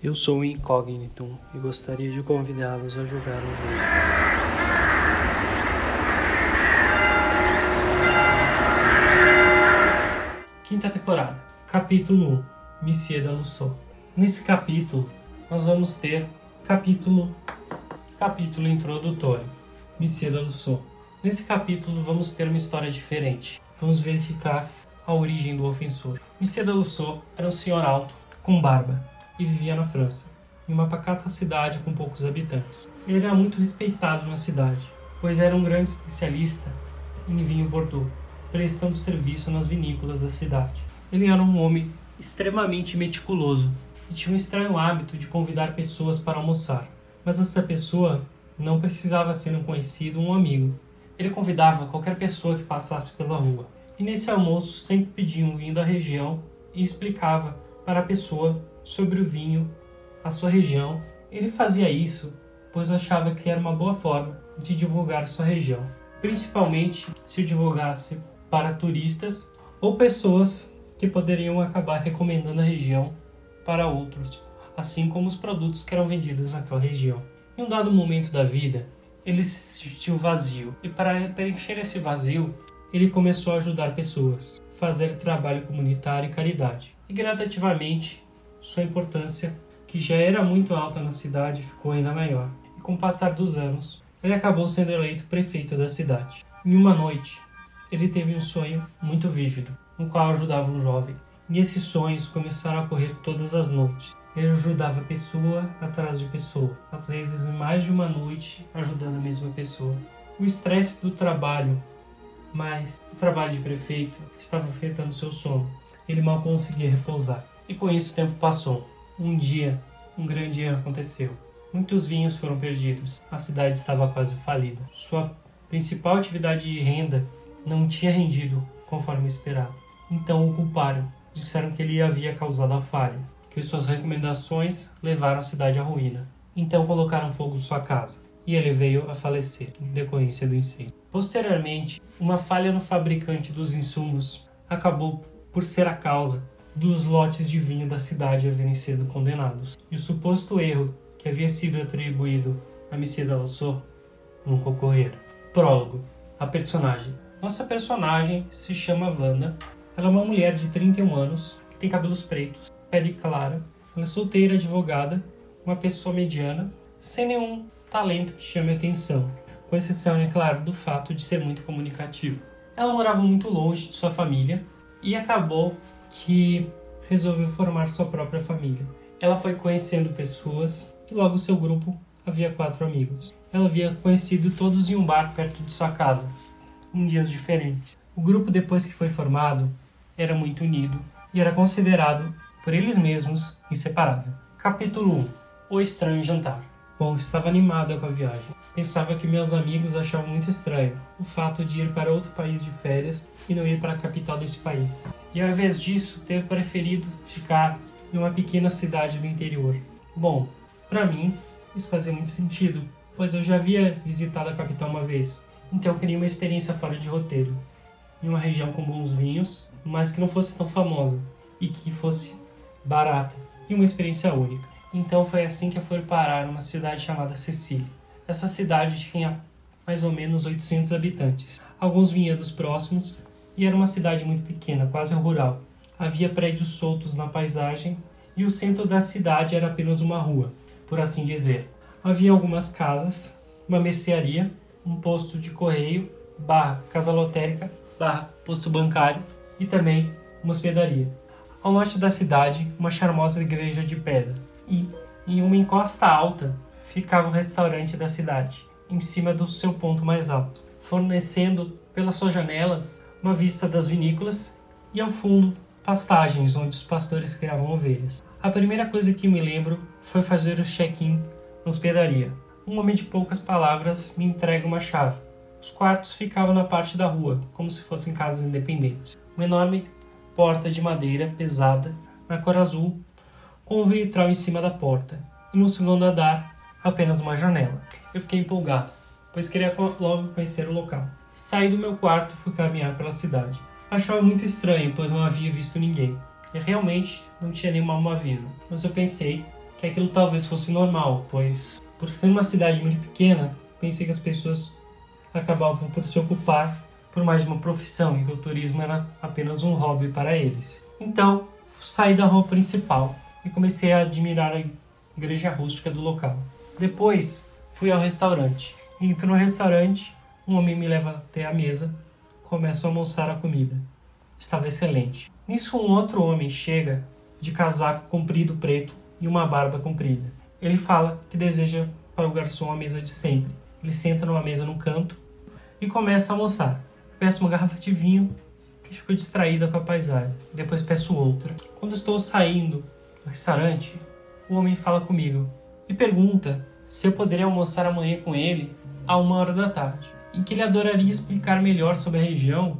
Eu sou o Incógnito e gostaria de convidá-los a jogar o jogo. Quinta temporada, capítulo 1, Missia da Lussou. Nesse capítulo, nós vamos ter capítulo capítulo introdutório, Missia da Lussou. Nesse capítulo, vamos ter uma história diferente. Vamos verificar a origem do ofensor. Missia da Lussou era um senhor alto, com barba, e vivia na França, em uma pacata cidade com poucos habitantes. Ele era muito respeitado na cidade, pois era um grande especialista em vinho Bordeaux, prestando serviço nas vinícolas da cidade. Ele era um homem extremamente meticuloso e tinha um estranho hábito de convidar pessoas para almoçar. Mas essa pessoa não precisava ser um conhecido ou um amigo. Ele convidava qualquer pessoa que passasse pela rua. E nesse almoço sempre pedia um vinho da região e explicava para a pessoa sobre o vinho, a sua região. Ele fazia isso pois achava que era uma boa forma de divulgar sua região, principalmente se o divulgasse para turistas ou pessoas que poderiam acabar recomendando a região para outros, assim como os produtos que eram vendidos naquela região. Em um dado momento da vida, ele se sentiu vazio e para preencher esse vazio, ele começou a ajudar pessoas, fazer trabalho comunitário e caridade. E gradativamente sua importância, que já era muito alta na cidade, ficou ainda maior. E com o passar dos anos, ele acabou sendo eleito prefeito da cidade. Em uma noite, ele teve um sonho muito vívido, no qual ajudava um jovem. E esses sonhos começaram a ocorrer todas as noites. Ele ajudava pessoa atrás de pessoa, às vezes mais de uma noite ajudando a mesma pessoa. O estresse do trabalho, mas o trabalho de prefeito estava afetando seu sono. Ele mal conseguia repousar. E com isso o tempo passou. Um dia, um grande erro aconteceu. Muitos vinhos foram perdidos. A cidade estava quase falida. Sua principal atividade de renda não tinha rendido conforme esperado. Então o culparam. Disseram que ele havia causado a falha, que suas recomendações levaram a cidade à ruína. Então colocaram fogo em sua casa e ele veio a falecer em decorrência do incêndio. Posteriormente, uma falha no fabricante dos insumos acabou por ser a causa dos lotes de vinho da cidade haverem sido condenados. E o suposto erro que havia sido atribuído a Messida Alçô nunca ocorrera. Prólogo. A personagem. Nossa personagem se chama Wanda. Ela é uma mulher de 31 anos, que tem cabelos pretos, pele clara. Ela é solteira, advogada, uma pessoa mediana, sem nenhum talento que chame atenção, com exceção, é claro, do fato de ser muito comunicativo. Ela morava muito longe de sua família e acabou que resolveu formar sua própria família. Ela foi conhecendo pessoas e logo seu grupo havia quatro amigos. Ela havia conhecido todos em um bar perto de sua casa, em dias diferentes. O grupo, depois que foi formado, era muito unido e era considerado por eles mesmos inseparável. Capítulo 1 O Estranho Jantar Bom, estava animada com a viagem. Pensava que meus amigos achavam muito estranho o fato de ir para outro país de férias e não ir para a capital desse país. E ao invés disso, ter preferido ficar em uma pequena cidade do interior. Bom, para mim, isso fazia muito sentido, pois eu já havia visitado a capital uma vez. Então eu queria uma experiência fora de roteiro, em uma região com bons vinhos, mas que não fosse tão famosa e que fosse barata e uma experiência única. Então foi assim que eu fui parar numa cidade chamada Cecília. Essa cidade tinha mais ou menos 800 habitantes. Alguns vinhedos próximos e era uma cidade muito pequena, quase rural. Havia prédios soltos na paisagem e o centro da cidade era apenas uma rua, por assim dizer. Havia algumas casas, uma mercearia, um posto de correio, barra casa lotérica, barra posto bancário e também uma hospedaria. Ao norte da cidade, uma charmosa igreja de pedra e, em uma encosta alta, ficava o restaurante da cidade, em cima do seu ponto mais alto, fornecendo pelas suas janelas uma vista das vinícolas e ao fundo pastagens onde os pastores criavam ovelhas. A primeira coisa que me lembro foi fazer o check-in na hospedaria. Um homem de poucas palavras me entrega uma chave. Os quartos ficavam na parte da rua, como se fossem casas independentes. Uma enorme porta de madeira pesada, na cor azul, com um vitral em cima da porta, e no segundo andar apenas uma janela. Eu fiquei empolgado, pois queria logo conhecer o local. Saí do meu quarto e fui caminhar pela cidade. Achava muito estranho, pois não havia visto ninguém. E realmente não tinha nenhuma alma viva. Mas eu pensei que aquilo talvez fosse normal, pois por ser uma cidade muito pequena, pensei que as pessoas acabavam por se ocupar por mais uma profissão e que o turismo era apenas um hobby para eles. Então, saí da rua principal e comecei a admirar a igreja rústica do local. Depois, fui ao restaurante. Entro no restaurante, um homem me leva até a mesa, começo a almoçar a comida. Estava excelente. Nisso, um outro homem chega de casaco comprido preto e uma barba comprida. Ele fala que deseja para o garçom a mesa de sempre. Ele senta numa mesa no canto e começa a almoçar. Peço uma garrafa de vinho que ficou distraída com a paisagem. Depois peço outra. Quando estou saindo do restaurante, o homem fala comigo e pergunta se eu poderia almoçar amanhã com ele a uma hora da tarde e que ele adoraria explicar melhor sobre a região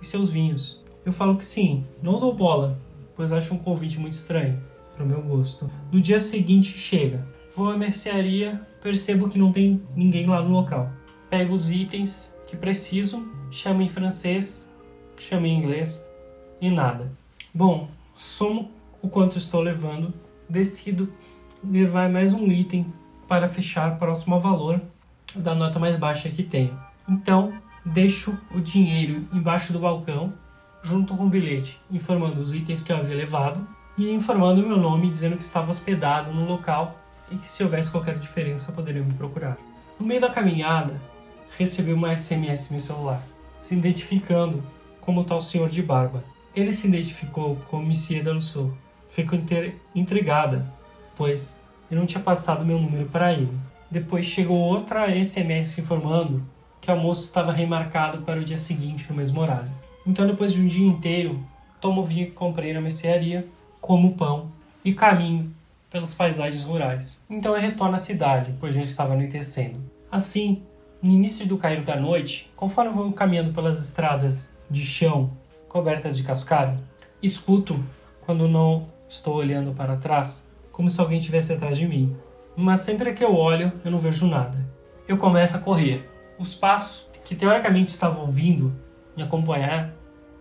e seus vinhos. Eu falo que sim, não dou bola, pois acho um convite muito estranho para o meu gosto. No dia seguinte chega, vou à mercearia, percebo que não tem ninguém lá no local. Pego os itens que preciso, chamo em francês, chamo em inglês e nada. Bom, somo o quanto estou levando, decido levar mais um item para fechar próximo ao valor da nota mais baixa que tenho. Então, deixo o dinheiro embaixo do balcão, junto com o bilhete, informando os itens que eu havia levado e informando o meu nome, dizendo que estava hospedado no local e que se houvesse qualquer diferença poderiam me procurar. No meio da caminhada, recebi uma SMS no celular, se identificando como tal senhor de barba. Ele se identificou como Monsieur Dalusou. Fico intrigada, pois eu não tinha passado meu número para ele. Depois chegou outra SMS informando que o almoço estava remarcado para o dia seguinte no mesmo horário. Então, depois de um dia inteiro, tomo o vinho que comprei na mercearia, como pão e caminho pelas paisagens rurais. Então eu retorno à cidade, pois já estava anoitecendo. Assim, no início do cair da noite, conforme vou caminhando pelas estradas de chão cobertas de cascalho, escuto, quando não estou olhando para trás, como se alguém estivesse atrás de mim. Mas sempre que eu olho, eu não vejo nada. Eu começo a correr. Os passos que teoricamente estavam vindo me acompanhar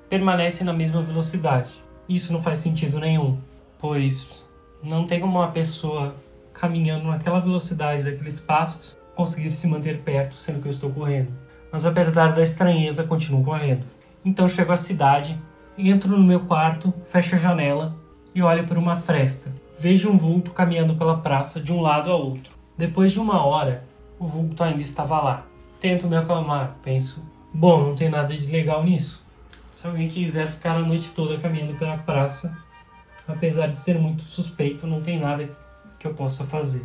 permanecem na mesma velocidade. Isso não faz sentido nenhum, pois não tem como uma pessoa caminhando naquela velocidade daqueles passos conseguir se manter perto sendo que eu estou correndo. Mas apesar da estranheza, continuo correndo. Então chego à cidade, entro no meu quarto, fecho a janela e olho por uma fresta vejo um vulto caminhando pela praça de um lado a outro. Depois de uma hora, o vulto ainda estava lá. Tento me acalmar, penso, bom, não tem nada de legal nisso. Se alguém quiser ficar a noite toda caminhando pela praça, apesar de ser muito suspeito, não tem nada que eu possa fazer.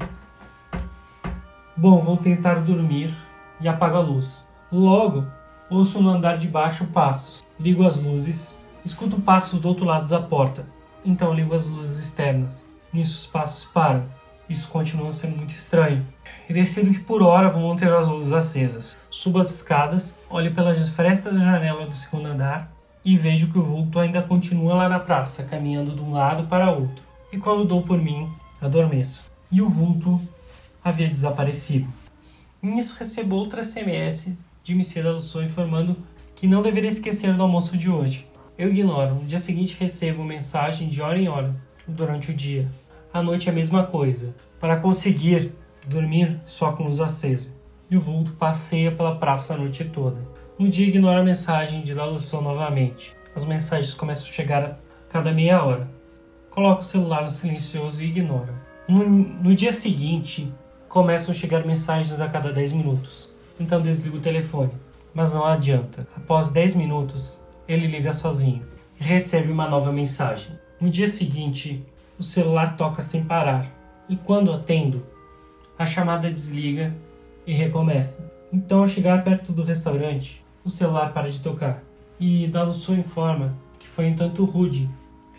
Bom, vou tentar dormir e apago a luz. Logo, ouço no andar de baixo passos. Ligo as luzes, escuto passos do outro lado da porta. Então ligo as luzes externas. Nisso os passos param. Isso continua sendo muito estranho. E decido que por hora vou manter as luzes acesas. Subo as escadas, olho pelas frestas da janela do segundo andar e vejo que o vulto ainda continua lá na praça, caminhando de um lado para outro. E quando dou por mim, adormeço. E o vulto havia desaparecido. Nisso recebo outra SMS de Monsieur Dalusson informando que não deveria esquecer do almoço de hoje. Eu ignoro. No dia seguinte recebo mensagem de hora em hora durante o dia à noite a mesma coisa, para conseguir dormir só com luz acesa. E o vulto passeia pela praça a noite toda. No dia ignora a mensagem de Lalução novamente. As mensagens começam a chegar a cada meia hora. Coloca o celular no silencioso e ignora. No, no dia seguinte, começam a chegar mensagens a cada 10 minutos. Então desliga o telefone. Mas não adianta. Após 10 minutos, ele liga sozinho e recebe uma nova mensagem. No dia seguinte, o celular toca sem parar. E quando atendo, a chamada desliga e recomeça. Então, ao chegar perto do restaurante, o celular para de tocar. E Dalusso informa que foi um tanto rude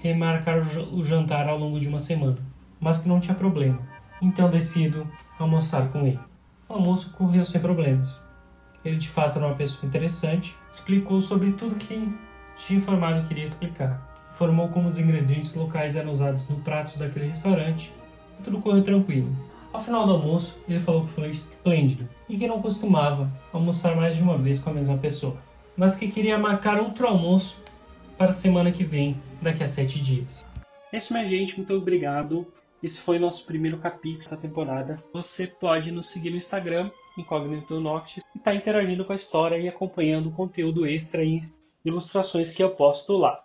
remarcar o jantar ao longo de uma semana, mas que não tinha problema. Então decido almoçar com ele. O almoço correu sem problemas. Ele de fato era uma pessoa interessante, explicou sobre tudo que tinha informado que iria explicar informou como os ingredientes locais eram usados no prato daquele restaurante e tudo correu tranquilo. Ao final do almoço, ele falou que foi esplêndido e que não costumava almoçar mais de uma vez com a mesma pessoa, mas que queria marcar outro almoço para a semana que vem, daqui a sete dias. É isso, minha gente. Muito obrigado. Esse foi nosso primeiro capítulo da temporada. Você pode nos seguir no Instagram, Incognito Noctis, e estar tá interagindo com a história e acompanhando o conteúdo extra e ilustrações que eu posto lá.